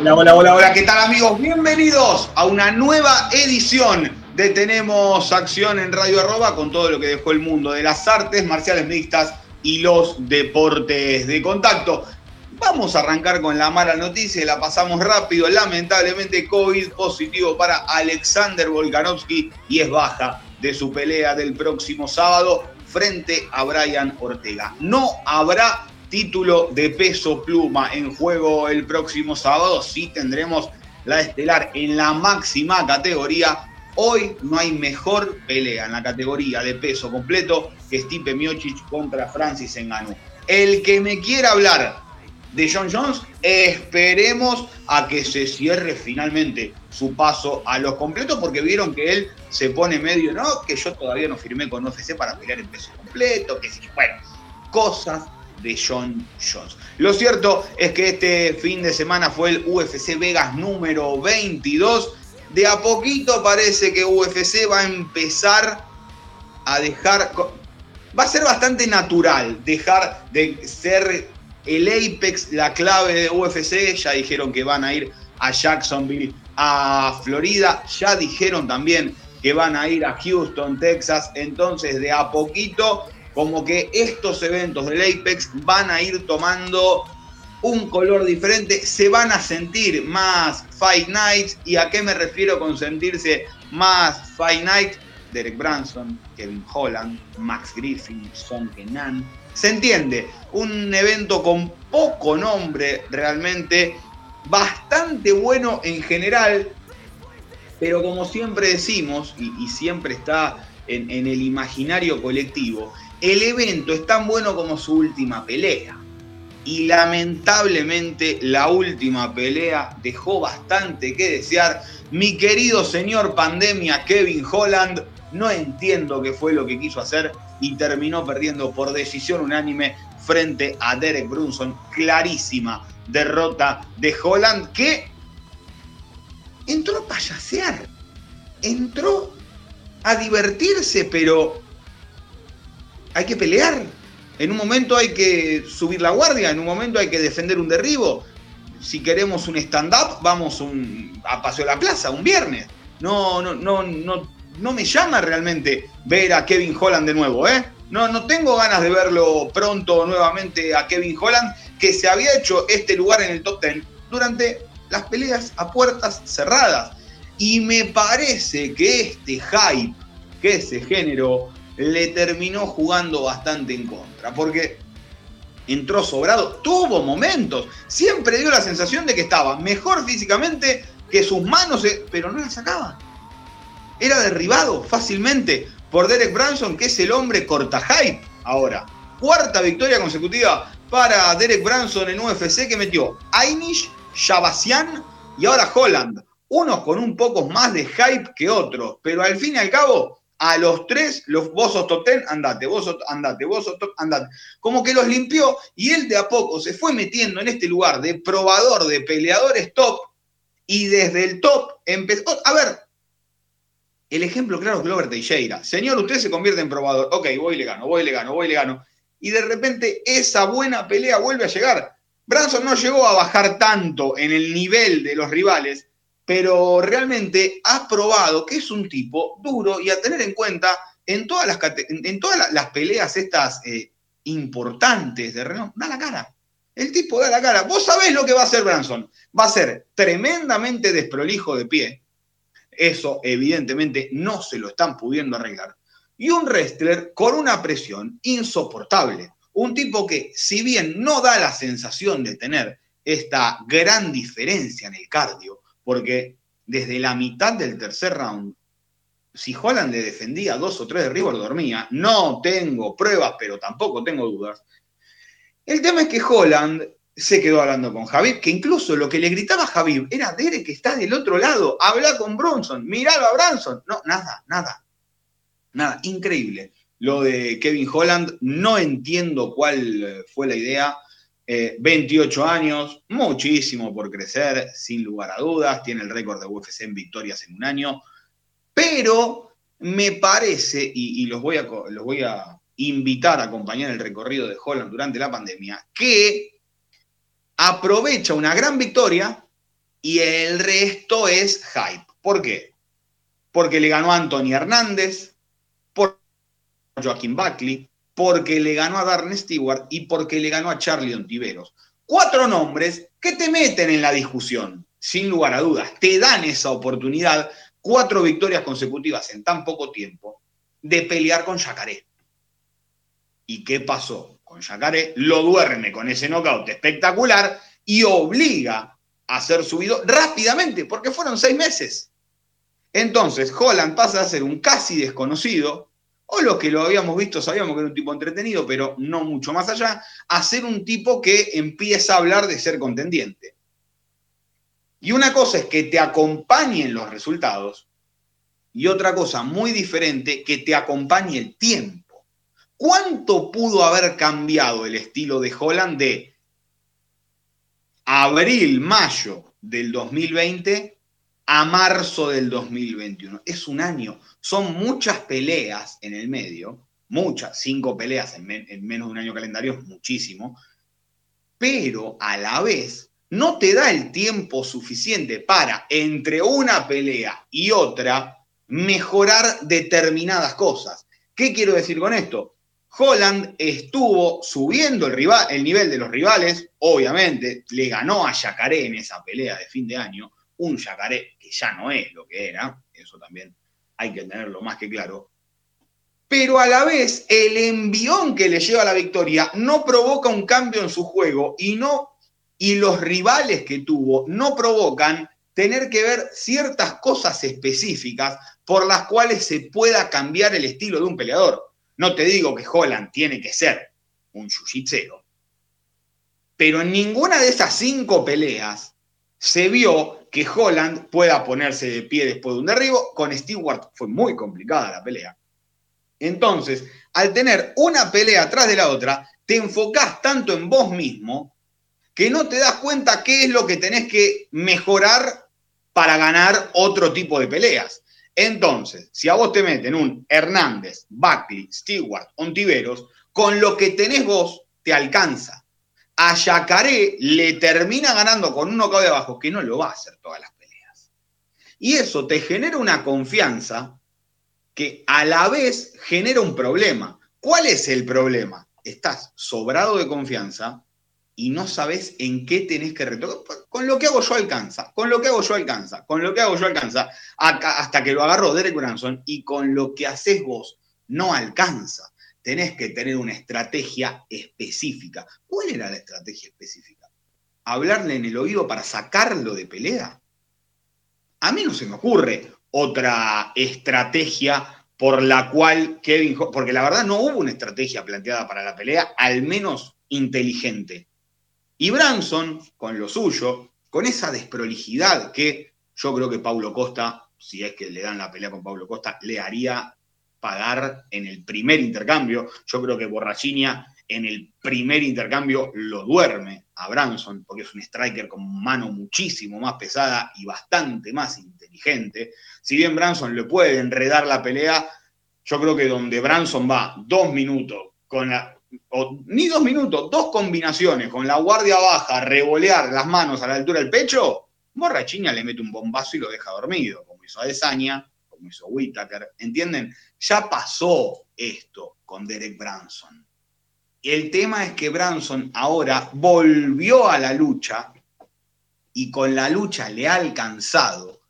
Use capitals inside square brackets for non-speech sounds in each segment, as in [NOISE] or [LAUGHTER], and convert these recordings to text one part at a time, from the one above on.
Hola, hola, hola, hola, ¿qué tal amigos? Bienvenidos a una nueva edición de Tenemos Acción en Radio Arroba con todo lo que dejó el mundo de las artes marciales mixtas y los deportes de contacto. Vamos a arrancar con la mala noticia, la pasamos rápido. Lamentablemente, COVID positivo para Alexander Volkanovski y es baja de su pelea del próximo sábado frente a Brian Ortega. No habrá título de peso pluma en juego el próximo sábado. Sí tendremos la estelar en la máxima categoría. Hoy no hay mejor pelea en la categoría de peso completo que Stipe Miocic contra Francis Ngannou. El que me quiera hablar de John Jones, esperemos a que se cierre finalmente su paso a los completos, porque vieron que él se pone medio, no, que yo todavía no firmé con UFC para pelear en peso completo, que sí, bueno, cosas de John Jones. Lo cierto es que este fin de semana fue el UFC Vegas número 22. De a poquito parece que UFC va a empezar a dejar, va a ser bastante natural dejar de ser el apex, la clave de UFC. Ya dijeron que van a ir a Jacksonville, a Florida. Ya dijeron también que van a ir a Houston, Texas. Entonces, de a poquito como que estos eventos del Apex van a ir tomando un color diferente, se van a sentir más Fight Nights. ¿Y a qué me refiero con sentirse más Fight Night? Derek Branson, Kevin Holland, Max Griffin, Son Kenan. Se entiende, un evento con poco nombre realmente, bastante bueno en general, pero como siempre decimos, y, siempre está en el imaginario colectivo, el evento es tan bueno como su última pelea. Y lamentablemente la última pelea dejó bastante que desear. Mi querido señor pandemia Kevin Holland, no entiendo qué fue lo que quiso hacer y terminó perdiendo por decisión unánime frente a Derek Brunson. Clarísima derrota de Holland que entró a payasear, entró a divertirse, pero hay que pelear. En un momento hay que subir la guardia, en un momento hay que defender un derribo. Si queremos un stand-up, vamos a Paseo de la Plaza un viernes. No, no, no, no, no me llama realmente ver a Kevin Holland de nuevo, ¿eh? No, no tengo ganas de verlo pronto nuevamente a Kevin Holland, que se había hecho este lugar en el top 10 durante las peleas a puertas cerradas. Y me parece que este hype que se generó le terminó jugando bastante en contra, porque entró sobrado, tuvo momentos, siempre dio la sensación de que estaba mejor físicamente que sus manos, eh, pero no la sacaba. Era derribado fácilmente por Derek Branson, que es el hombre corta hype ahora. Cuarta victoria consecutiva para Derek Branson en UFC que metió Ainish, Shabasian y ahora Holland. Unos con un poco más de hype que otros, pero al fin y al cabo a los tres, los, vos sos top ten, andate, vos sos, andate, vos sos top, andate. Como que los limpió y él de a poco se fue metiendo en este lugar de probador de peleadores top y desde el top empezó. A ver, el ejemplo claro es Glover Teixeira. Señor, usted se convierte en probador. Ok, voy y le gano, voy y le gano, voy y le gano. Y de repente esa buena pelea vuelve a llegar. Branson no llegó a bajar tanto en el nivel de los rivales, pero realmente has probado que es un tipo duro y a tener en cuenta en todas las, en todas las peleas estas eh, importantes de Renault, da la cara. El tipo da la cara. Vos sabés lo que va a hacer Branson. Va a ser tremendamente desprolijo de pie. Eso evidentemente no se lo están pudiendo arreglar. Y un wrestler con una presión insoportable. Un tipo que, si bien no da la sensación de tener esta gran diferencia en el cardio, porque desde la mitad del tercer round, si Holland le defendía dos o tres de River, dormía. No tengo pruebas, pero tampoco tengo dudas. El tema es que Holland se quedó hablando con Javier, que incluso lo que le gritaba a Javier era Derek que está del otro lado, habla con Bronson, miralo a Branson. No, nada, nada. Nada, increíble. Lo de Kevin Holland, no entiendo cuál fue la idea. 28 eh, años, muchísimo por crecer, sin lugar a dudas. Tiene el récord de UFC en victorias en un año. Pero me parece, y, los, voy a, los voy a invitar a acompañar el recorrido de Holland durante la pandemia, que aprovecha una gran victoria y el resto es hype. ¿Por qué? Porque le ganó a Anthony Hernández, por Joaquín Buckley, porque le ganó a Darren Stewart y porque le ganó a Charlie Ontiveros. Cuatro nombres que te meten en la discusión, sin lugar a dudas. Te dan esa oportunidad, cuatro victorias consecutivas en tan poco tiempo, de pelear con Yacaré. ¿Y qué pasó? con Yacaré, lo duerme con ese knockout espectacular y obliga a ser subido rápidamente, porque fueron seis meses. Entonces, Holland pasa a ser un casi desconocido, o los que lo habíamos visto sabíamos que era un tipo entretenido, pero no mucho más allá, a ser un tipo que empieza a hablar de ser contendiente. Y una cosa es que te acompañen los resultados, y otra cosa muy diferente, que te acompañe el tiempo. ¿Cuánto pudo haber cambiado el estilo de Holland de abril, mayo del 2020 a marzo del 2021? Es un año. Son muchas peleas en el medio, muchas, cinco peleas en, menos de un año calendario es muchísimo, pero a la vez no te da el tiempo suficiente para, entre una pelea y otra, mejorar determinadas cosas. ¿Qué quiero decir con esto? Holland estuvo subiendo el, rival, el nivel de los rivales, obviamente, le ganó a Yacaré en esa pelea de fin de año, un Yacaré que ya no es lo que era, eso también hay que tenerlo más que claro, pero a la vez el envión que le lleva a la victoria no provoca un cambio en su juego y, no, y los rivales que tuvo no provocan tener que ver ciertas cosas específicas por las cuales se pueda cambiar el estilo de un peleador. No te digo que Holland tiene que ser un jiu pero en ninguna de esas cinco peleas se vio que Holland pueda ponerse de pie después de un derribo. Con Stewart fue muy complicada la pelea. Entonces, al tener una pelea atrás de la otra, te enfocás tanto en vos mismo que no te das cuenta qué es lo que tenés que mejorar para ganar otro tipo de peleas. Entonces, si a vos te meten un Hernández, Buckley, Stewart, Ontiveros, con lo que tenés vos, te alcanza. A Yacaré le termina ganando con un knockout de abajo que no lo va a hacer todas las peleas. Y eso te genera una confianza que a la vez genera un problema. ¿Cuál es el problema? Estás sobrado de confianza y no sabes en qué tenés que retocar. Con lo que hago yo alcanza, con lo que hago yo alcanza, con lo que hago yo alcanza, hasta que lo agarró Derek Branson y con lo que haces vos no alcanza. Tenés que tener una estrategia específica. ¿Cuál era la estrategia específica? ¿Hablarle en el oído para sacarlo de pelea? A mí no se me ocurre otra estrategia por la cual Kevin, porque la verdad no hubo una estrategia planteada para la pelea, al menos inteligente. Y Branson, con lo suyo, con esa desprolijidad que yo creo que Paulo Costa, si es que le dan la pelea con Paulo Costa, le haría pagar en el primer intercambio. Yo creo que Borrachinia en el primer intercambio lo duerme a Branson, porque es un striker con mano muchísimo más pesada y bastante más inteligente. Si bien Branson le puede enredar la pelea, yo creo que donde Branson va dos minutos con la, ni dos minutos, dos combinaciones con la guardia baja, revolear las manos a la altura del pecho, Borrachiña le mete un bombazo y lo deja dormido, como hizo Adesanya, como hizo Whittaker. ¿Entienden? Ya pasó esto con Derek Branson. El tema es que Branson ahora volvió a la lucha y con la lucha le ha alcanzado,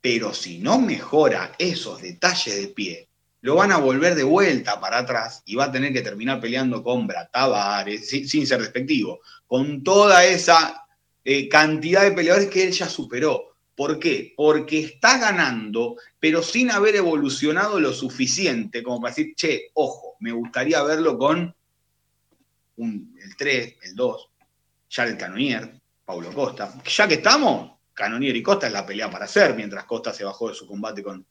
pero si no mejora esos detalles de pie, lo van a volver de vuelta para atrás y va a tener que terminar peleando con Bratavares, sin, ser despectivo, con toda esa eh, cantidad de peleadores que él ya superó. ¿Por qué? Porque está ganando, pero sin haber evolucionado lo suficiente como para decir, che, ojo, me gustaría verlo con el 3, el 2. Jared Canonier, Paulo Costa. Ya que estamos, Canonier y Costa es la pelea para hacer, mientras Costa se bajó de su combate con,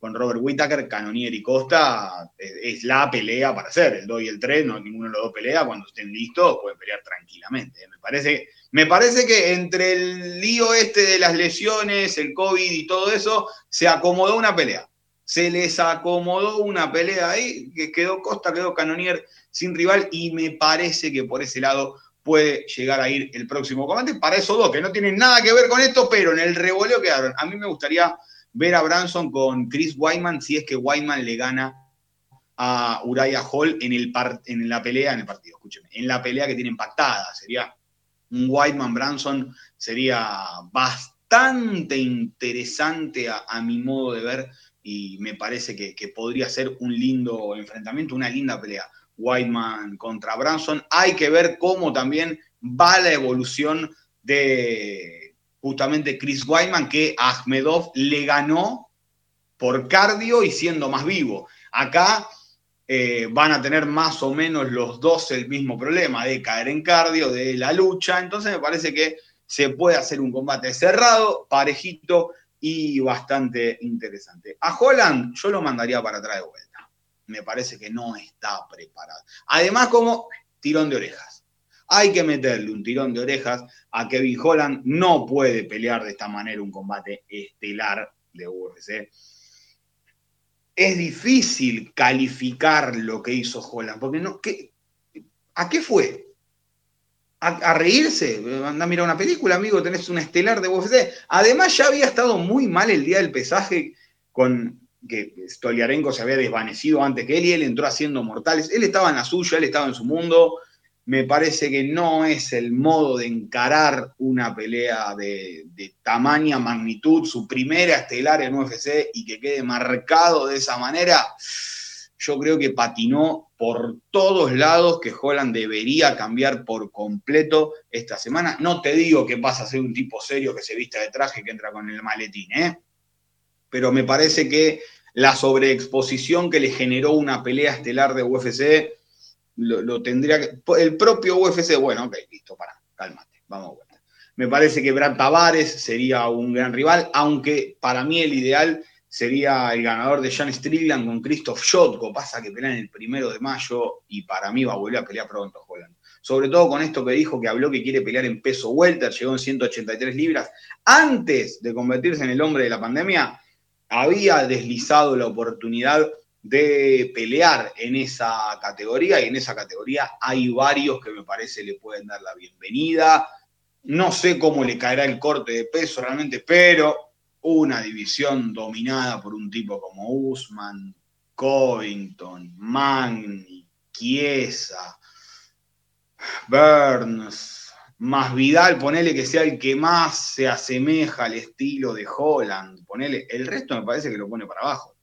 con Robert Whittaker, Canonier y Costa es, la pelea para hacer. El 2 y el 3, no ninguno de los dos pelea. Cuando estén listos, pueden pelear tranquilamente. Me parece, me parece que entre el lío este de las lesiones, el COVID y todo eso, se acomodó una pelea. Se les acomodó una pelea ahí, que quedó Costa, quedó Canonier sin rival, y me parece que por ese lado puede llegar a ir el próximo combate. Para esos dos, que no tienen nada que ver con esto, pero en el revoleo quedaron. A mí me gustaría ver a Branson con Chris Wyman si es que Wyman le gana a Uriah Hall en, el en la pelea, en el partido, escúcheme, en la pelea que tienen pactada. Sería un Wyman Branson, sería bastante interesante a, mi modo de ver y me parece que, podría ser un lindo enfrentamiento, una linda pelea. Whiteman contra Branson. Hay que ver cómo también va la evolución de justamente Chris Wyman, que Ahmedov le ganó por cardio y siendo más vivo. Acá eh, van a tener más o menos los dos el mismo problema de caer en cardio, de la lucha. Entonces me parece que se puede hacer un combate cerrado, parejito y bastante interesante. A Holland yo lo mandaría para atrás de vuelta. Me parece que no está preparado. Además, como tirón de orejas hay que meterle un tirón de orejas a Kevin Holland. No puede pelear de esta manera un combate estelar de UFC. Es difícil calificar lo que hizo Holland, porque no, ¿a qué fue? ¿A, reírse? Anda a mirar una película, amigo, tenés un estelar de UFC. Además, ya había estado muy mal el día del pesaje con que Stoliarenko se había desvanecido antes que él y él entró haciendo mortales. Él estaba en la suya, él estaba en su mundo me parece que no es el modo de encarar una pelea de, tamaña magnitud, su primera estelar en UFC y que quede marcado de esa manera. Yo creo que patinó por todos lados, que Holland debería cambiar por completo esta semana. No te digo que pasa a ser un tipo serio que se vista de traje que entra con el maletín, ¿eh? pero me parece que la sobreexposición que le generó una pelea estelar de UFC lo, tendría que. El propio UFC, bueno, ok, listo, para, cálmate, vamos a vuelta. Me parece que Brad Tavares sería un gran rival, aunque para mí el ideal sería el ganador de Jan Strickland con Christoph Jotko. Pasa que pelean el primero de mayo y para mí va a volver a pelear pronto, Holland. Sobre todo con esto que dijo que habló que quiere pelear en peso welter, llegó en 183 libras. Antes de convertirse en el hombre de la pandemia, había deslizado la oportunidad de pelear en esa categoría y en esa categoría hay varios que me parece le pueden dar la bienvenida. No sé cómo le caerá el corte de peso realmente, pero una división dominada por un tipo como Usman, Covington, Magni, Chiesa, Burns, más Vidal, ponele que sea el que más se asemeja al estilo de Holland, ponele, el resto me parece que lo pone para abajo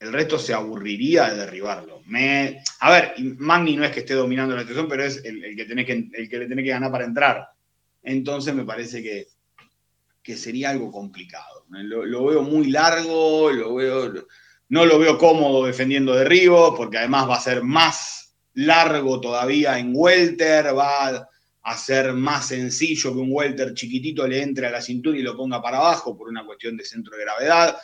el resto se aburriría de derribarlo. Me, a ver, Magni no es que esté dominando la situación, pero es el, que, tiene que, el que le tiene que ganar para entrar. Entonces me parece que, que sería algo complicado. Lo, veo muy largo, lo veo, no lo veo cómodo defendiendo derribo, porque además va a ser más largo todavía en welter, va a ser más sencillo que un welter chiquitito le entre a la cintura y lo ponga para abajo por una cuestión de centro de gravedad.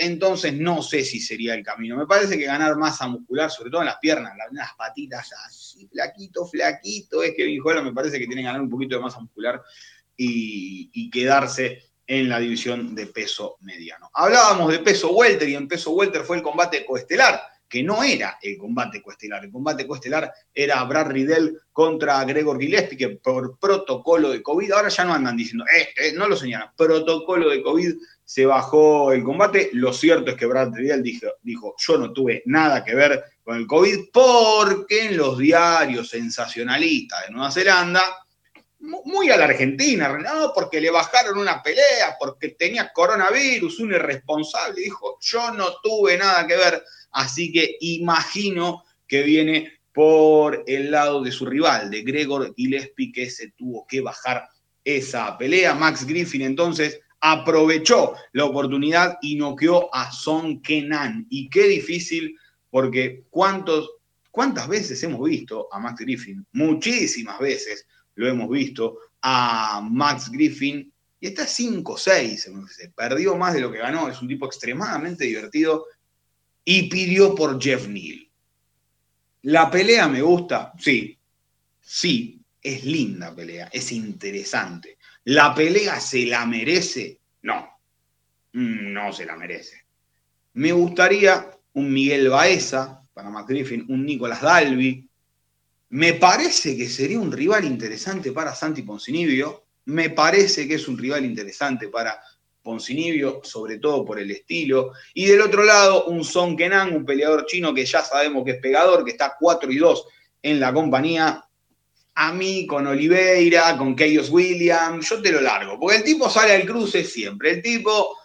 Entonces no sé si sería el camino. Me parece que ganar masa muscular, sobre todo en las piernas, las patitas así, flaquito, flaquito, es que Holland me parece que tiene que ganar un poquito de masa muscular y, quedarse en la división de peso mediano. Hablábamos de peso welter y en peso welter fue el combate coestelar, que no era el combate coestelar. El combate coestelar era Brad Riddell contra Gregor Gillespie, que por protocolo de COVID, ahora ya no andan diciendo, este, no lo señalan, protocolo de COVID se bajó el combate. Lo cierto es que Brad Riddell dijo, dijo, yo no tuve nada que ver con el COVID porque en los diarios sensacionalistas de Nueva Zelanda, muy a la Argentina, no, porque le bajaron una pelea, porque tenía coronavirus, un irresponsable, dijo, yo no tuve nada que ver, así que imagino que viene por el lado de su rival, de Gregor Gillespie, que se tuvo que bajar esa pelea. Max Griffin entonces aprovechó la oportunidad y noqueó a Son Kenan. Y qué difícil, porque ¿cuántos, ¿cuántas veces hemos visto a Max Griffin? Muchísimas veces lo hemos visto, a Max Griffin, y está 5-6, perdió más de lo que ganó, es un tipo extremadamente divertido, y pidió por Jeff Neal. La pelea me gusta, sí, sí, es linda pelea, es interesante. ¿La pelea se la merece? No, no se la merece. Me gustaría un Miguel Baeza para Max Griffin, un Nicolás Dalby. Me parece que sería un rival interesante para Santi Poncinibio. Me parece que es un rival interesante para Poncinibio, sobre todo por el estilo. Y del otro lado, un Son Kenan, un peleador chino que ya sabemos que es pegador, que está 4 y 2 en la compañía. A mí, con Oliveira, con Keyos Williams, yo te lo largo, porque el tipo sale al cruce siempre. El tipo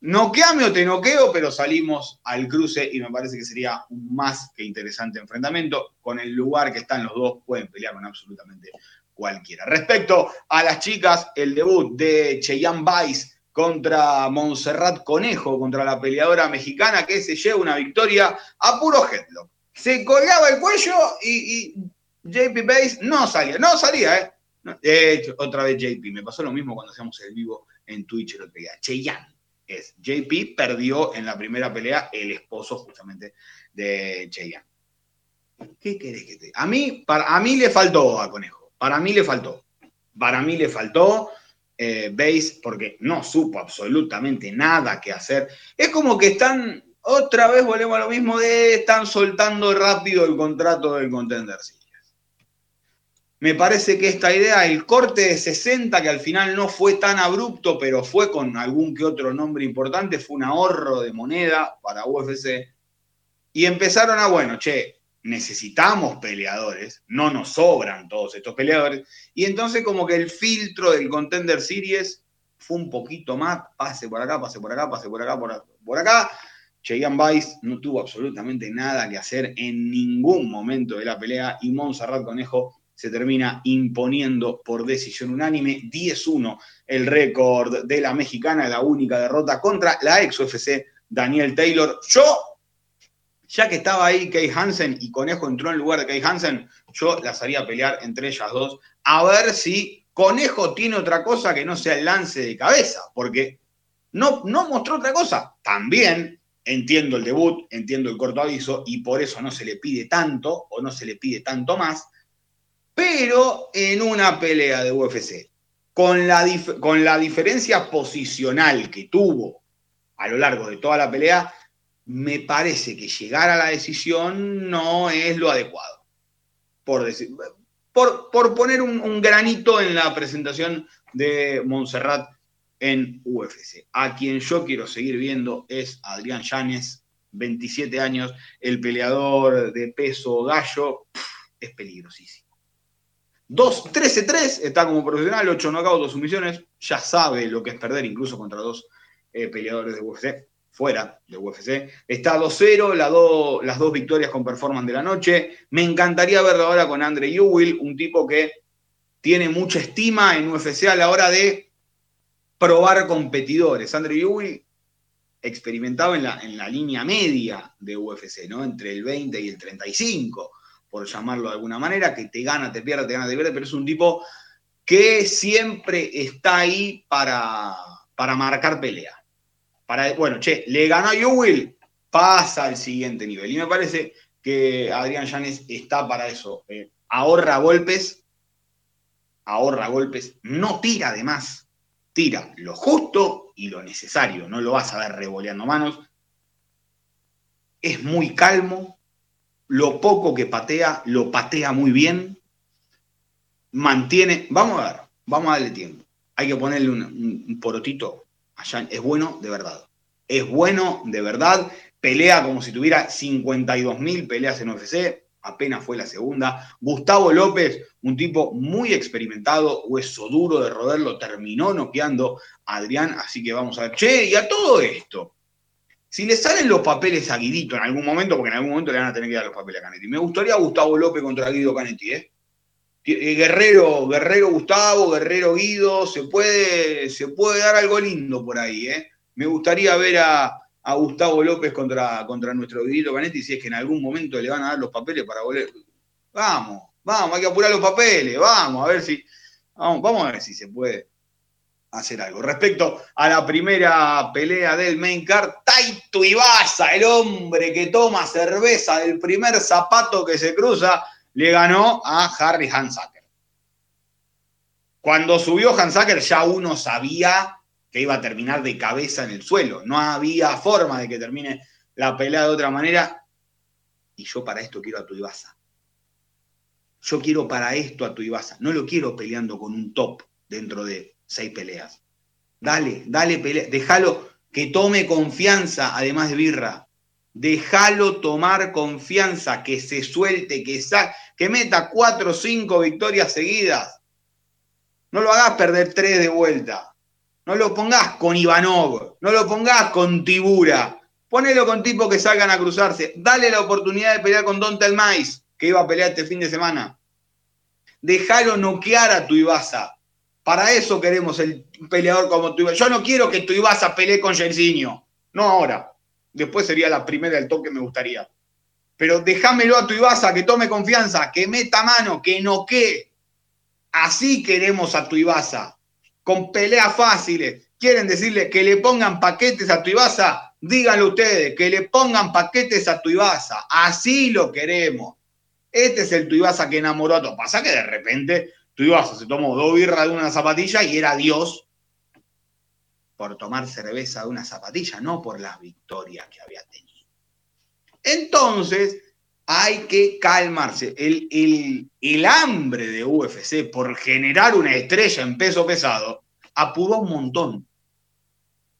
Noqueame o te noqueo, pero salimos al cruce y me parece que sería un más que interesante enfrentamiento. Con el lugar que están los dos, pueden pelear con absolutamente cualquiera. Respecto a las chicas, el debut de Cheyenne Vice contra Montserrat Conejo, contra la peleadora mexicana que se lleva una victoria a puro headlock. Se colgaba el cuello y, JP Base no salía, no salía, ¿eh? ¿eh? otra vez JP, me pasó lo mismo cuando hacíamos el vivo en Twitch el otro día. Cheyenne es JP perdió en la primera pelea el esposo justamente de Cheyenne. ¿Qué querés que te A mí, para, a mí le faltó a Conejo. Para mí le faltó. Para mí le faltó. Eh, Base porque no supo absolutamente nada que hacer. Es como que están, otra vez volvemos a lo mismo de, están soltando rápido el contrato del contender me parece que esta idea, el corte de 60, que al final no fue tan abrupto, pero fue con algún que otro nombre importante, fue un ahorro de moneda para UFC. Y empezaron a, bueno, che, necesitamos peleadores, no nos sobran todos estos peleadores. Y entonces como que el filtro del Contender Series fue un poquito más, pase por acá, pase por acá, pase por acá, por, por acá. Cheyenne Vice no tuvo absolutamente nada que hacer en ningún momento de la pelea y Montserrat Conejo se termina imponiendo por decisión unánime 10-1 el récord de la mexicana, la única derrota contra la ex UFC Daniel Taylor. Yo, ya que estaba ahí Kay Hansen y Conejo entró en lugar de Kay Hansen, yo las haría pelear entre ellas dos a ver si Conejo tiene otra cosa que no sea el lance de cabeza, porque no, no mostró otra cosa. También entiendo el debut, entiendo el corto aviso y por eso no se le pide tanto o no se le pide tanto más pero en una pelea de UFC, con la, con la diferencia posicional que tuvo a lo largo de toda la pelea, me parece que llegar a la decisión no es lo adecuado. Por, decir, por, por poner un, granito en la presentación de Montserrat en UFC. A quien yo quiero seguir viendo es Adrián Llanes, 27 años, el peleador de peso gallo, es peligrosísimo. 2-13-3, está como profesional, 8 knockouts, 2 sumisiones, ya sabe lo que es perder incluso contra dos eh, peleadores de UFC, fuera de UFC. Está 2-0, las dos victorias con performance de la noche. Me encantaría verlo ahora con Andre Ewell, un tipo que tiene mucha estima en UFC a la hora de probar competidores. Andre Ewell experimentado en la, en la línea media de UFC, ¿no? Entre el 20 y el 35 por llamarlo de alguna manera, que te gana, te pierde, te gana, te pierde, pero es un tipo que siempre está ahí para, para marcar pelea. Para, bueno, che, le ganó a Will, pasa al siguiente nivel. Y me parece que Adrián Llanes está para eso. Eh, ahorra golpes, ahorra golpes, no tira de más, tira lo justo y lo necesario, no lo vas a ver revoleando manos. Es muy calmo, lo poco que patea, lo patea muy bien, mantiene, vamos a ver, vamos a darle tiempo, hay que ponerle un, porotito es bueno de verdad, es bueno de verdad, pelea como si tuviera 52 mil peleas en UFC, apenas fue la segunda. Gustavo López, un tipo muy experimentado, hueso duro de roderlo, terminó noqueando a Adrián, así que vamos a ver. Che, y a todo esto, si le salen los papeles a Guidito en algún momento, porque en algún momento le van a tener que dar los papeles a Canetti. Me gustaría Gustavo López contra Guido Canetti, ¿eh? ¿Eh? Guerrero, Guerrero Gustavo, Guerrero Guido, se puede, se puede dar algo lindo por ahí, ¿eh? Me gustaría ver a, Gustavo López contra, contra nuestro Guidito Canetti si es que en algún momento le van a dar los papeles para volver. Vamos, vamos, hay que apurar los papeles, vamos, a ver si, vamos, vamos a ver si se puede hacer algo. Respecto a la primera pelea del main card, Taito Ibaza, el hombre que toma cerveza del primer zapato que se cruza, le ganó a Harry Hansacker. Cuando subió Hansacker ya uno sabía que iba a terminar de cabeza en el suelo. No había forma de que termine la pelea de otra manera. Y yo para esto quiero a tu Ibaza. Yo quiero para esto a tu Ibaza. No lo quiero peleando con un top dentro de seis peleas. Dale, dale pelea. Déjalo que tome confianza, además de birra. Déjalo tomar confianza, que se suelte, que, que meta cuatro o cinco victorias seguidas. No lo hagas perder tres de vuelta. No lo pongas con Ivanov. No lo pongas con Tibura. Ponelo con tipos que salgan a cruzarse. Dale la oportunidad de pelear con Don Telmais, que iba a pelear este fin de semana. Déjalo noquear a tu Ibaza. Para eso queremos el peleador como tu Yo no quiero que tu Ibaza pelee con Jairzinho. No ahora. Después sería la primera del toque, me gustaría. Pero déjamelo a tu Ibaza, que tome confianza, que meta mano, que noquee. Así queremos a tu Ibaza. Con peleas fáciles. Quieren decirle que le pongan paquetes a tu Ibaza díganlo ustedes, que le pongan paquetes a Tuibasa. Así lo queremos. Este es el Tuibasa que enamoró a todos. Pasa que de repente Tuibasa se tomó dos birras de una zapatilla y era Dios por tomar cerveza de una zapatilla, no por las victorias que había tenido. Entonces, hay que calmarse. El, el, el hambre de UFC por generar una estrella en peso pesado apuró un montón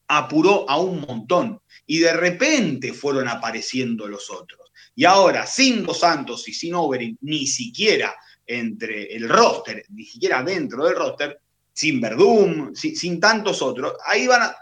apuró a un montón y de repente fueron apareciendo los otros. Y ahora, sin Dos Santos y sin Overin, ni siquiera entre el roster, ni siquiera dentro del roster, sin Verdum, sin, tantos otros, ahí van a,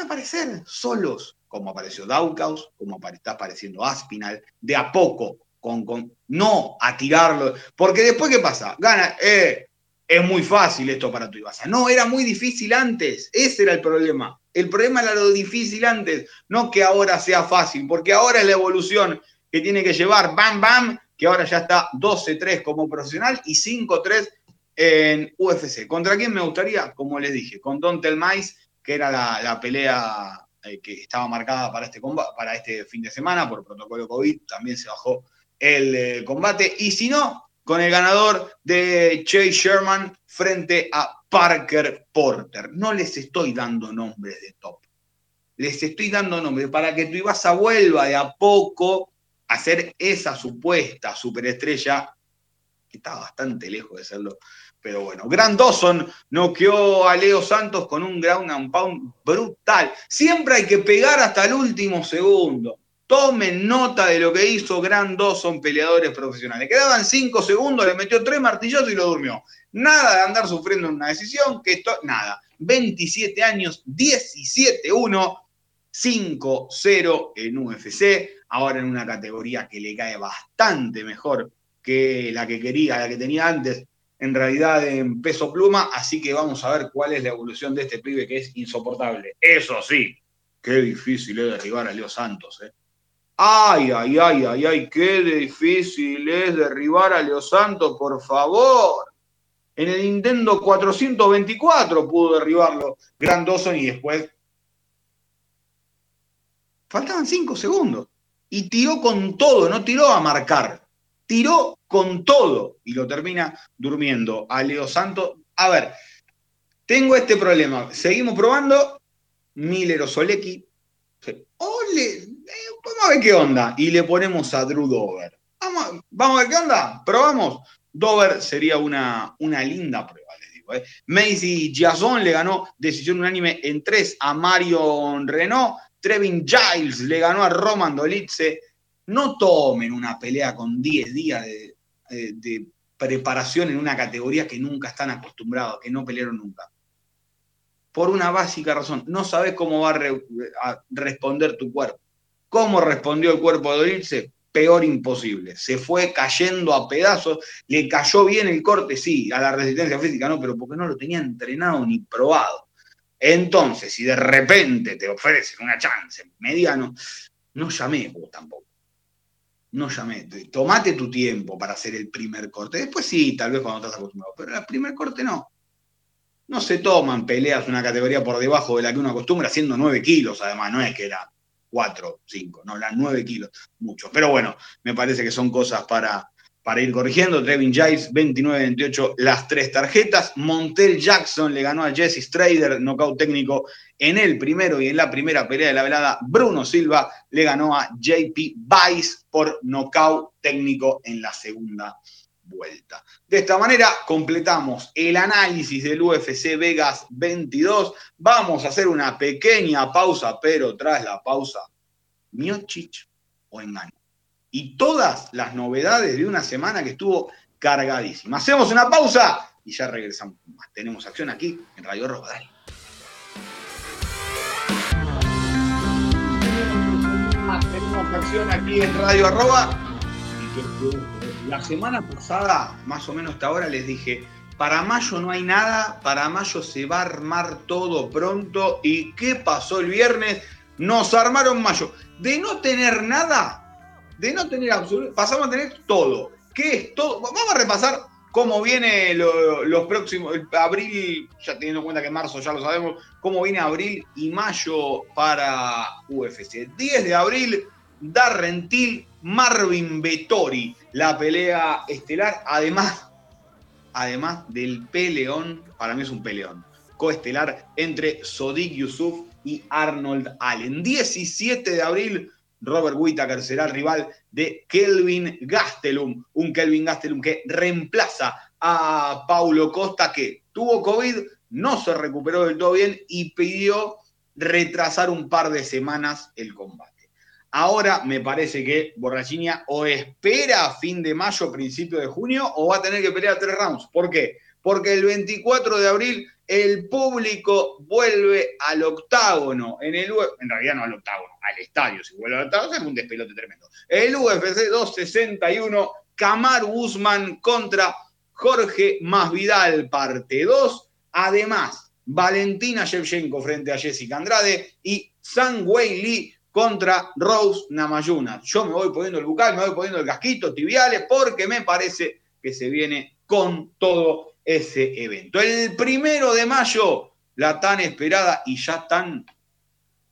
aparecer solos, como apareció Daukaus, como está apareciendo Aspinal, de a poco, con, no a tirarlo, porque después, ¿qué pasa? Gana, eh, es muy fácil esto para tu Ibasa. No, era muy difícil antes, ese era el problema. El problema era lo difícil antes, no que ahora sea fácil, porque ahora es la evolución que tiene que llevar Bam Bam, que ahora ya está 12-3 como profesional y 5-3 en UFC. ¿Contra quién me gustaría? Como les dije, con Don Telmais, que era la, pelea eh, que estaba marcada para este, para este fin de semana por protocolo COVID, también se bajó el eh, combate. Y si no, con el ganador de Chase Sherman frente a Parker Porter. No les estoy dando nombres de top. Les estoy dando nombres para que tu Ibasa vuelva de a poco a ser esa supuesta superestrella, que está bastante lejos de serlo. Pero bueno, Grant Dawson noqueó a Leo Santos con un ground and pound brutal. Siempre hay que pegar hasta el último segundo. Tomen nota de lo que hizo Grant Dawson, peleadores profesionales. Quedaban cinco segundos, le metió tres martillazos y lo durmió. Nada de andar sufriendo una decisión, que esto, nada. 27 años, 17-1, 5-0 en UFC, ahora en una categoría que le cae bastante mejor que la que quería, la que tenía antes, en realidad en peso pluma, así que vamos a ver cuál es la evolución de este pibe que es insoportable. Eso sí, qué difícil es derribar a Leo Santos. ¿eh? Ay, ay, ay, ay, ay, qué difícil es derribar a Leo Santos, por favor. En el Nintendo 424 pudo derribarlo Grand Dawson y después. Faltaban cinco segundos. Y tiró con todo, no tiró a marcar. Tiró con todo y lo termina durmiendo a Leo Santos. A ver, tengo este problema. Seguimos probando. Miller o Solecki. Ole, eh, vamos a ver qué onda. Y le ponemos a Drew Dover. Vamos, vamos a ver qué onda. Probamos. Dover sería una, una linda prueba, les digo. ¿eh? Macy Jason le ganó decisión unánime en tres a Marion Renault. Trevin Giles le ganó a Roman Dolitze. No tomen una pelea con 10 días de, de, preparación en una categoría que nunca están acostumbrados, que no pelearon nunca. Por una básica razón, no sabes cómo va a, responder tu cuerpo. ¿Cómo respondió el cuerpo de Dolitze? peor imposible. Se fue cayendo a pedazos, le cayó bien el corte, sí, a la resistencia física no, pero porque no lo tenía entrenado ni probado. Entonces, si de repente te ofrecen una chance mediano, no llamé vos tampoco. No llamé. Tomate tu tiempo para hacer el primer corte. Después sí, tal vez cuando estás acostumbrado, pero el primer corte no. No se toman peleas una categoría por debajo de la que uno acostumbra, haciendo 9 kilos, además, no es que era 4, 5, no, las 9 kilos, mucho. Pero bueno, me parece que son cosas para, para ir corrigiendo. Trevin Jives, 29-28, las tres tarjetas. Montel Jackson le ganó a Jesse Strader, nocaut técnico en el primero y en la primera pelea de la velada. Bruno Silva le ganó a JP Vice por nocaut técnico en la segunda vuelta. De esta manera completamos el análisis del UFC Vegas 22. Vamos a hacer una pequeña pausa, pero tras la pausa, Miocic o engaño y todas las novedades de una semana que estuvo cargadísima. Hacemos una pausa y ya regresamos. Tenemos acción aquí en Radio Roba. Tenemos acción aquí en Radio Arroba. La semana pasada, más o menos hasta ahora, les dije, para mayo no hay nada, para mayo se va a armar todo pronto. ¿Y qué pasó el viernes? Nos armaron mayo. De no tener nada, de no tener absoluto, pasamos a tener todo. ¿Qué es todo? Vamos a repasar cómo viene los próximos, abril, ya teniendo en cuenta que marzo ya lo sabemos, cómo viene abril y mayo para UFC. 10 de abril, Darrentil, Marvin Vettori, la pelea estelar, además, además del peleón, para mí es un peleón, coestelar entre Sodik Yusuf y Arnold Allen. 17 de abril, Robert Whittaker será el rival de Kelvin Gastelum, un Kelvin Gastelum que reemplaza a Paulo Costa que tuvo COVID, no se recuperó del todo bien y pidió retrasar un par de semanas el combate. Ahora me parece que Borrachinia o espera a fin de mayo, principio de junio, o va a tener que pelear tres rounds. ¿Por qué? Porque el 24 de abril el público vuelve al octágono. En, el, en realidad no al octágono, al estadio. Si vuelve al octágono es un despelote tremendo. El UFC 261, Camar Guzmán contra Jorge Masvidal, parte 2. Además, Valentina Shevchenko frente a Jessica Andrade y Sang Wei Lee contra Rose Namayuna. Yo me voy poniendo el bucal, me voy poniendo el casquito, tibiales, porque me parece que se viene con todo ese evento. El primero de mayo, la tan esperada y ya tan,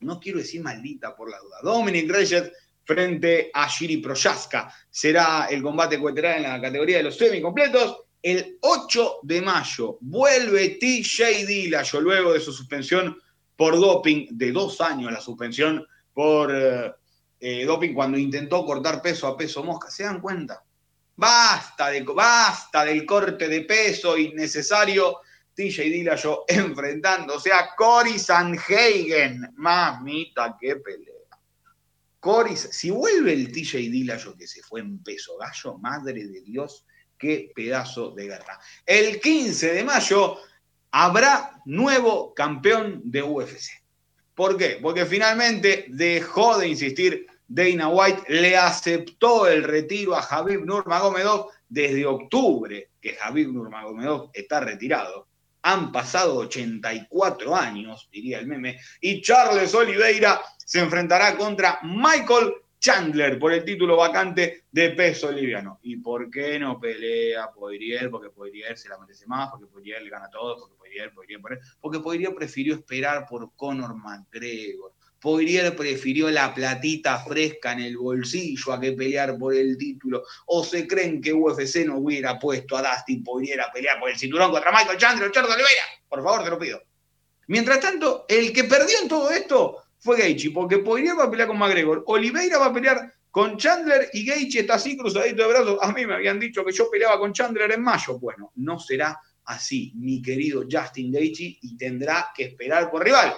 no quiero decir maldita por la duda, Dominic Reyes frente a Shiri Proyaska. Será el combate coeterán en la categoría de los semicompletos. El 8 de mayo vuelve TJ Dillashaw luego de su suspensión por doping de dos años, la suspensión por eh, eh, doping cuando intentó cortar peso a peso mosca. ¿Se dan cuenta? Basta, de, basta del corte de peso innecesario. TJ Dillashaw [LAUGHS] enfrentándose a Cory Sanhagen. Mamita, qué pelea. Cory, si vuelve el TJ Dillashaw que se fue en peso gallo, madre de Dios, qué pedazo de guerra. El 15 de mayo habrá nuevo campeón de UFC. ¿Por qué? Porque finalmente dejó de insistir Dana White le aceptó el retiro a Javib Nurmagomedov desde octubre, que Javib Nurmagomedov está retirado. Han pasado 84 años, diría el meme, y Charles Oliveira se enfrentará contra Michael Chandler por el título vacante de peso liviano. ¿Y por qué no pelea Poirier? Porque Poirier se la merece más, porque Poirier le gana todo, porque Poirier, Poirier, Poirier, porque Poirier prefirió esperar por Conor McGregor Poirier prefirió la platita fresca en el bolsillo a que pelear por el título. ¿O se creen que UFC no hubiera puesto a Dustin Poirier a pelear por el cinturón contra Michael Chandler o Charles Oliveira? Por favor, te lo pido. Mientras tanto, el que perdió en todo esto fue Gaethje, porque Poirier va a pelear con McGregor, Oliveira va a pelear con Chandler y Gaethje está así cruzadito de brazos. A mí me habían dicho que yo peleaba con Chandler en mayo. Bueno, no será así, mi querido Justin Gaethje, y tendrá que esperar por rival.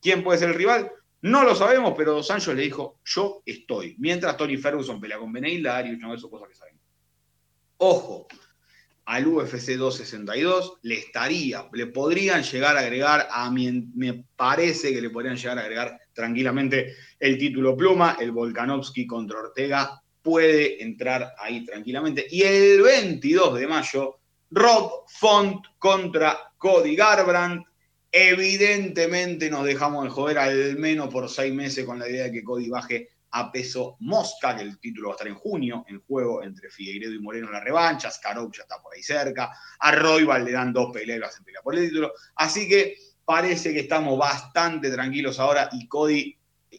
¿Quién puede ser el rival? No lo sabemos, pero Dos Anjos le dijo, yo estoy. Mientras Tony Ferguson pelea con y una de esas cosas que sabemos. Ojo, al UFC 262 le estaría, le podrían llegar a agregar, a me parece que le podrían llegar a agregar tranquilamente el título pluma, el Volkanovski contra Ortega puede entrar ahí tranquilamente. Y el 22 de mayo, Rob Font contra Cody Garbrandt Evidentemente nos dejamos de joder al menos por seis meses con la idea de que Cody baje a peso mosca, que el título va a estar en junio, en juego entre Figueiredo y Moreno en la revancha, Scarop ya está por ahí cerca, a Royval le dan dos peleas en pelea por el título, así que parece que estamos bastante tranquilos ahora y Cody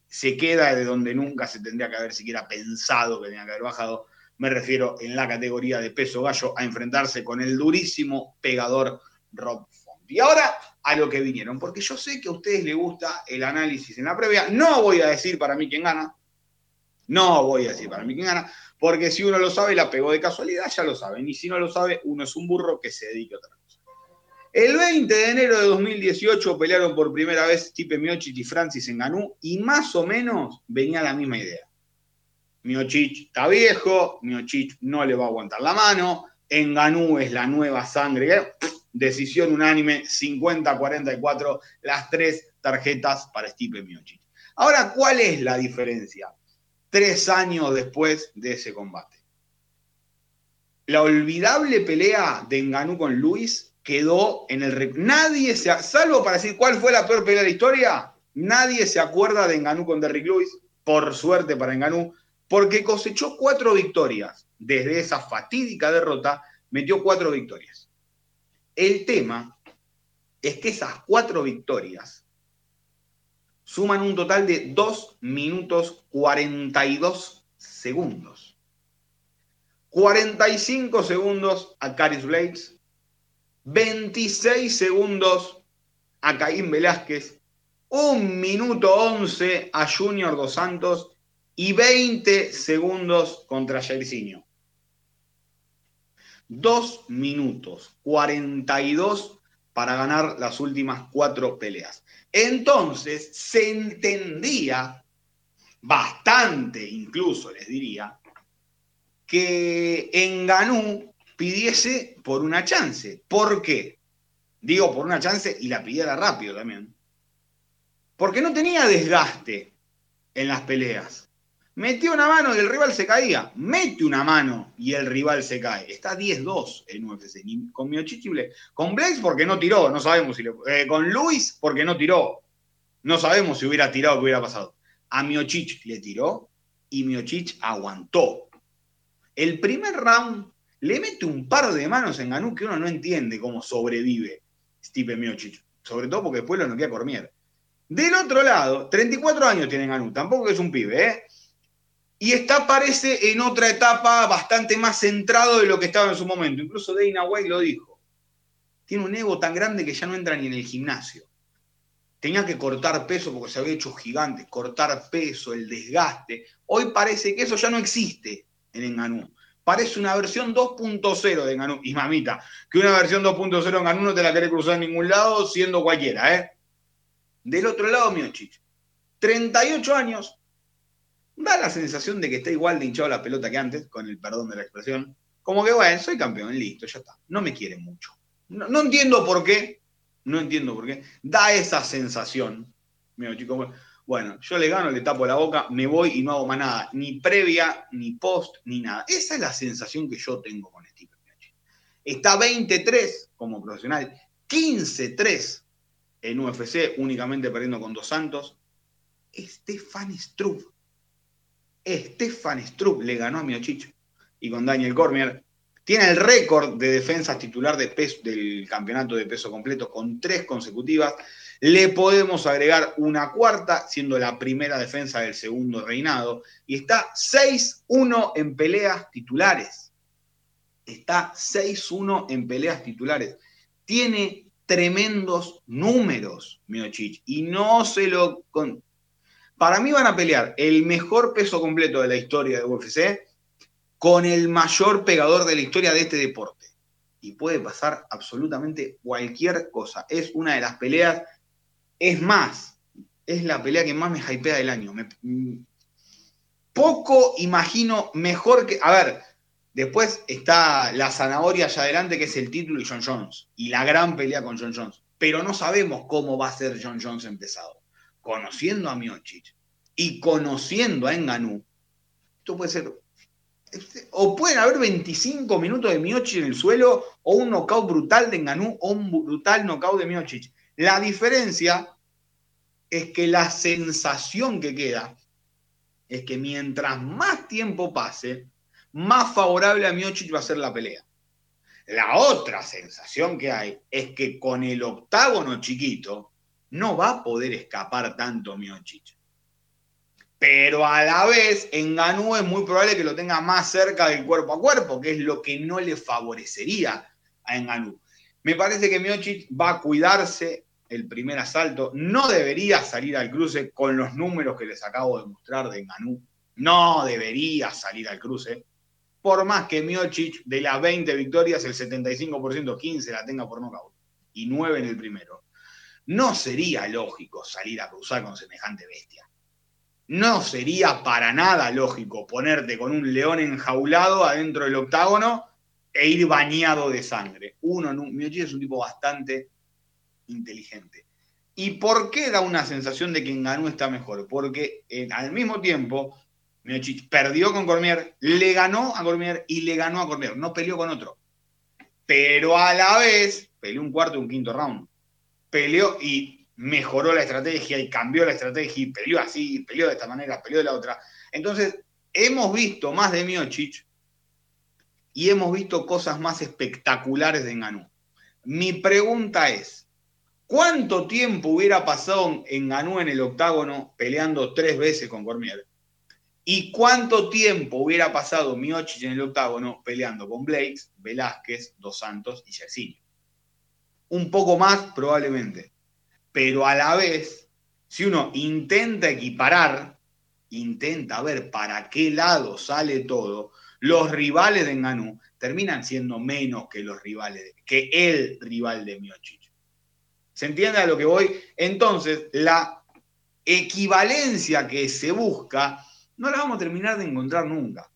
se queda de donde nunca se tendría que haber siquiera pensado que tenía que haber bajado, me refiero en la categoría de peso gallo, a enfrentarse con el durísimo pegador Rob. Y ahora a lo que vinieron, porque yo sé que a ustedes les gusta el análisis en la previa, no voy a decir para mí quién gana, no voy a decir para mí quién gana, porque si uno lo sabe, la pegó de casualidad, ya lo saben. Y si no lo sabe, uno es un burro que se dedique a otra cosa. El 20 de enero de 2018 pelearon por primera vez Stipe Miocic y Francis Ngannou y más o menos venía la misma idea. Miocic está viejo, Miocic no le va a aguantar la mano, Ngannou es la nueva sangre. Decisión unánime, 50-44, las tres tarjetas para Stipe Miocic. Ahora, ¿cuál es la diferencia? tres años después de ese combate. La olvidable pelea de Enganú con Luis quedó en el... Nadie se... Salvo para decir cuál fue la peor pelea de la historia, nadie se acuerda de Enganú con Derrick Lewis, por suerte para Enganú, porque cosechó cuatro victorias. Desde esa fatídica derrota, metió cuatro victorias. El tema es que esas cuatro victorias suman un total de 2 minutos 42 segundos. 45 segundos a Caris Blades, 26 segundos a Caín Velázquez, 1 minuto 11 a Junior Dos Santos y 20 segundos contra Jairzinho. 2 minutos 42 para ganar las últimas cuatro peleas. Entonces se entendía bastante, incluso les diría, que Enganú pidiese por una chance. ¿Por qué? Digo por una chance y la pidiera rápido también. Porque no tenía desgaste en las peleas. Metió una mano y el rival se caía. Mete una mano y el rival se cae. Está 10-2 en UFC. Con Miochichible. Con Blaze porque no tiró. No sabemos si le. Eh, con Luis porque no tiró. No sabemos si hubiera tirado o qué hubiera pasado. A Miochich le tiró y Miochich aguantó. El primer round le mete un par de manos en Ganú que uno no entiende cómo sobrevive Stipe Miochich. Sobre todo porque después lo noquea Cormier. Del otro lado, 34 años tiene Ganú. Tampoco es un pibe, ¿eh? Y está, parece, en otra etapa bastante más centrado de lo que estaba en su momento. Incluso Dana White lo dijo. Tiene un ego tan grande que ya no entra ni en el gimnasio. Tenía que cortar peso porque se había hecho gigante, cortar peso, el desgaste. Hoy parece que eso ya no existe en Enganú. Parece una versión 2.0 de Enganú. Y mamita, que una versión 2.0 en Enganú no te la querés cruzar en ningún lado, siendo cualquiera, ¿eh? Del otro lado, Miochich. 38 años, da la sensación de que está igual de hinchado la pelota que antes, con el perdón de la expresión. Como que, bueno, soy campeón, listo, ya está. No me quieren mucho. No, entiendo por qué, no entiendo por qué. Da esa sensación. Mira, chicos, bueno, yo le gano, le tapo la boca, me voy y no hago más nada, ni previa, ni post, ni nada. Esa es la sensación que yo tengo con Steve Miocic. Está 23 como profesional, 15-3 en UFC, únicamente perdiendo con dos santos. Stefan Struve Stefan Strupp le ganó a Miochicho y con Daniel Cormier. Tiene el récord de defensas titular del campeonato de peso completo con tres consecutivas. Le podemos agregar una cuarta, siendo la primera defensa del segundo reinado. Y está 6-1 en peleas titulares. Está 6-1 en peleas titulares. Tiene tremendos números, Miochich. Y no se lo. Para mí van a pelear el mejor peso completo de la historia de UFC con el mayor pegador de la historia de este deporte. Y puede pasar absolutamente cualquier cosa. Es una de las peleas, es más, es la pelea que más me hypea del año. poco imagino mejor que... A ver, después está la zanahoria allá adelante, que es el título y John Jones. Y la gran pelea con John Jones. Pero no sabemos cómo va a ser John Jones empezado conociendo a Miocic y conociendo a Enganú, esto puede ser. Este, o pueden haber 25 minutos de Miocic en el suelo, o un knockout brutal de Enganú, o un brutal knockout de Miocic. La diferencia es que la sensación que queda es que mientras más tiempo pase, más favorable a Miocic va a ser la pelea. La otra sensación que hay es que con el octágono chiquito no va a poder escapar tanto Miocic. Pero a la vez, en Ganú es muy probable que lo tenga más cerca del cuerpo a cuerpo, que es lo que no le favorecería a Enganú. Me parece que Miocic va a cuidarse el primer asalto. No debería salir al cruce con los números que les acabo de mostrar de Enganú. No debería salir al cruce. Por más que Miocic de las 20 victorias, el 75%, 15 la tenga por nocaut y 9 en el primero. No sería lógico salir a cruzar con semejante bestia. No sería para nada lógico ponerte con un león enjaulado adentro del octágono e ir bañado de sangre. Uno, Miocic es un tipo bastante inteligente. ¿Y por qué da una sensación de que Enganú está mejor? Porque al mismo tiempo, Miocic perdió con Cormier, le ganó a Cormier y le ganó a Cormier, no peleó con otro. Pero a la vez, peleó un cuarto y un quinto round. Peleó y mejoró la estrategia y cambió la estrategia y peleó así, peleó de esta manera, peleó de la otra. Entonces, hemos visto más de Miocic y hemos visto cosas más espectaculares de Enganú. Mi pregunta es, ¿cuánto tiempo hubiera pasado en Ganú en el octágono peleando tres veces con Cormier? ¿Y cuánto tiempo hubiera pasado Miocic en el octágono peleando con Blakes, Velázquez, Dos Santos y Yersinio? Un poco más probablemente. Pero a la vez, si uno intenta equiparar, intenta ver para qué lado sale todo, los rivales de Enganú terminan siendo menos que los rivales, que el rival de Miocic. ¿Se entiende a lo que voy? Entonces, la equivalencia que se busca no la vamos a terminar de encontrar nunca.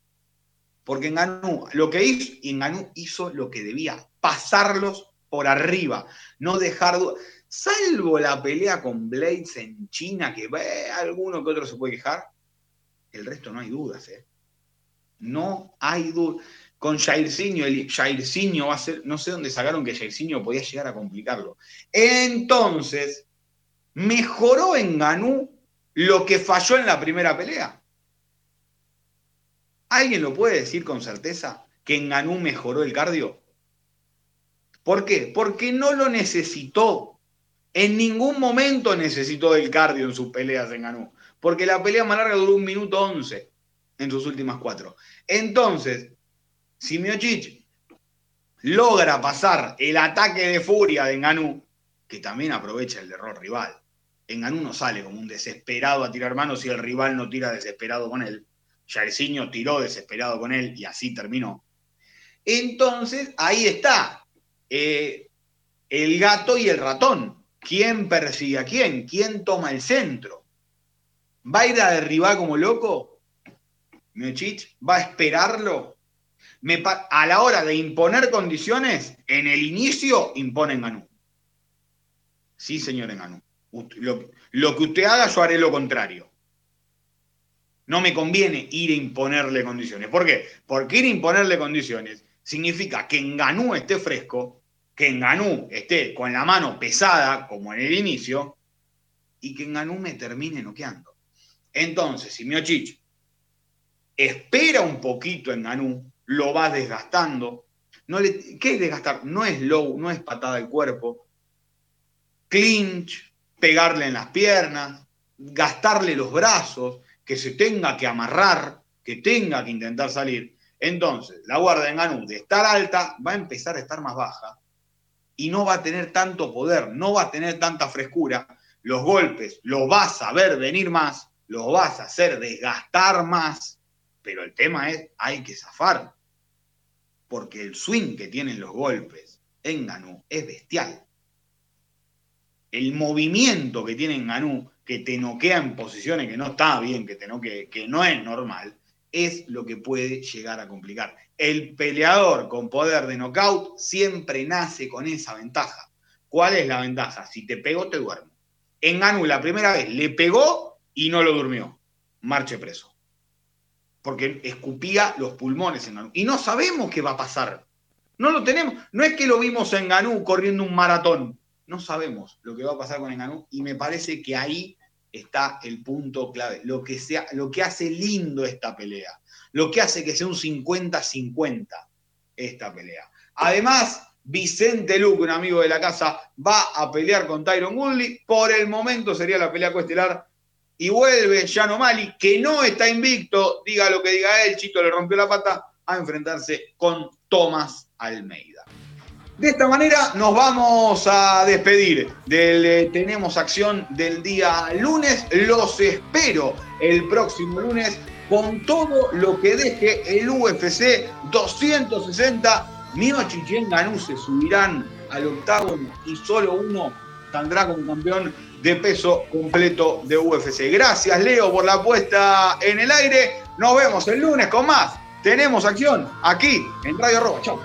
Porque Enganú, lo que hizo, Enganú hizo lo que debía, pasarlos por arriba, no dejar salvo la pelea con Blades en China, que ve alguno que otro se puede quejar, el resto no hay dudas, ¿eh? No hay duda. Con Jairzinho, el va a ser, no sé dónde sacaron que Jairzinho podía llegar a complicarlo. Entonces, mejoró en Ganú lo que falló en la primera pelea. ¿Alguien lo puede decir con certeza que en Ganú mejoró el cardio? ¿Por qué? Porque no lo necesitó. En ningún momento necesitó el cardio en sus peleas en Ganú. Porque la pelea más larga duró un minuto once en sus últimas cuatro. Entonces, si Miocic logra pasar el ataque de furia de Enganú, que también aprovecha el error rival. Enganú no sale como un desesperado a tirar manos si el rival no tira desesperado con él. Jairzinho tiró desesperado con él y así terminó. Entonces, ahí está. Eh, el gato y el ratón. ¿Quién persigue a quién? ¿Quién toma el centro? ¿Va a ir a derribar como loco? Miocic va a esperarlo. a la hora de imponer condiciones, en el inicio impone Ganú. Sí, señor Enganú. Lo, lo que usted haga, yo haré lo contrario. No me conviene ir a imponerle condiciones. ¿Por qué? Porque ir a imponerle condiciones significa que en Ganú esté fresco, que en Ganú esté con la mano pesada, como en el inicio, y que en Ganú me termine noqueando. Entonces, si Miocic espera un poquito en Ganú, lo va desgastando. No le, ¿Qué es desgastar? No es low, no es patada al cuerpo. Clinch, pegarle en las piernas, gastarle los brazos, que se tenga que amarrar, que tenga que intentar salir. Entonces, la guardia en Ganú de estar alta va a empezar a estar más baja y no va a tener tanto poder, no va a tener tanta frescura. Los golpes los vas a ver venir más, los vas a hacer desgastar más pero el tema es, hay que zafar. Porque el swing que tienen los golpes en Ganú es bestial. El movimiento que tiene en Ganú, que te noquea en posiciones que no está bien, que te que no es normal, es lo que puede llegar a complicar. El peleador con poder de knockout siempre nace con esa ventaja. ¿Cuál es la ventaja? Si te pegó, te duermo. En Ganú la primera vez le pegó y no lo durmió. Marche preso porque escupía los pulmones en Ganú. Y no sabemos qué va a pasar. No lo tenemos. No es que lo vimos en Ganú corriendo un maratón. No sabemos lo que va a pasar con Enganú y me parece que ahí está el punto clave, lo que, sea, lo que hace lindo esta pelea, lo que hace que sea un 50-50 esta pelea. Además, Vicente Luque, un amigo de la casa, va a pelear con Tyron Woodley. Por el momento sería la pelea coestelar. Y vuelve Jano Mali, que no está invicto, diga lo que diga él, Chito le rompió la pata, a enfrentarse con Tomás Almeida. De esta manera nos vamos a despedir del eh, Tenemos Acción del día lunes. Los espero el próximo lunes con todo lo que deje el UFC 260. Miochi y se subirán al octavo y solo uno saldrá como campeón de peso completo de UFC. Gracias Leo por la puesta en el aire. Nos vemos el lunes con más. Tenemos acción aquí en Radio Robo. Chau.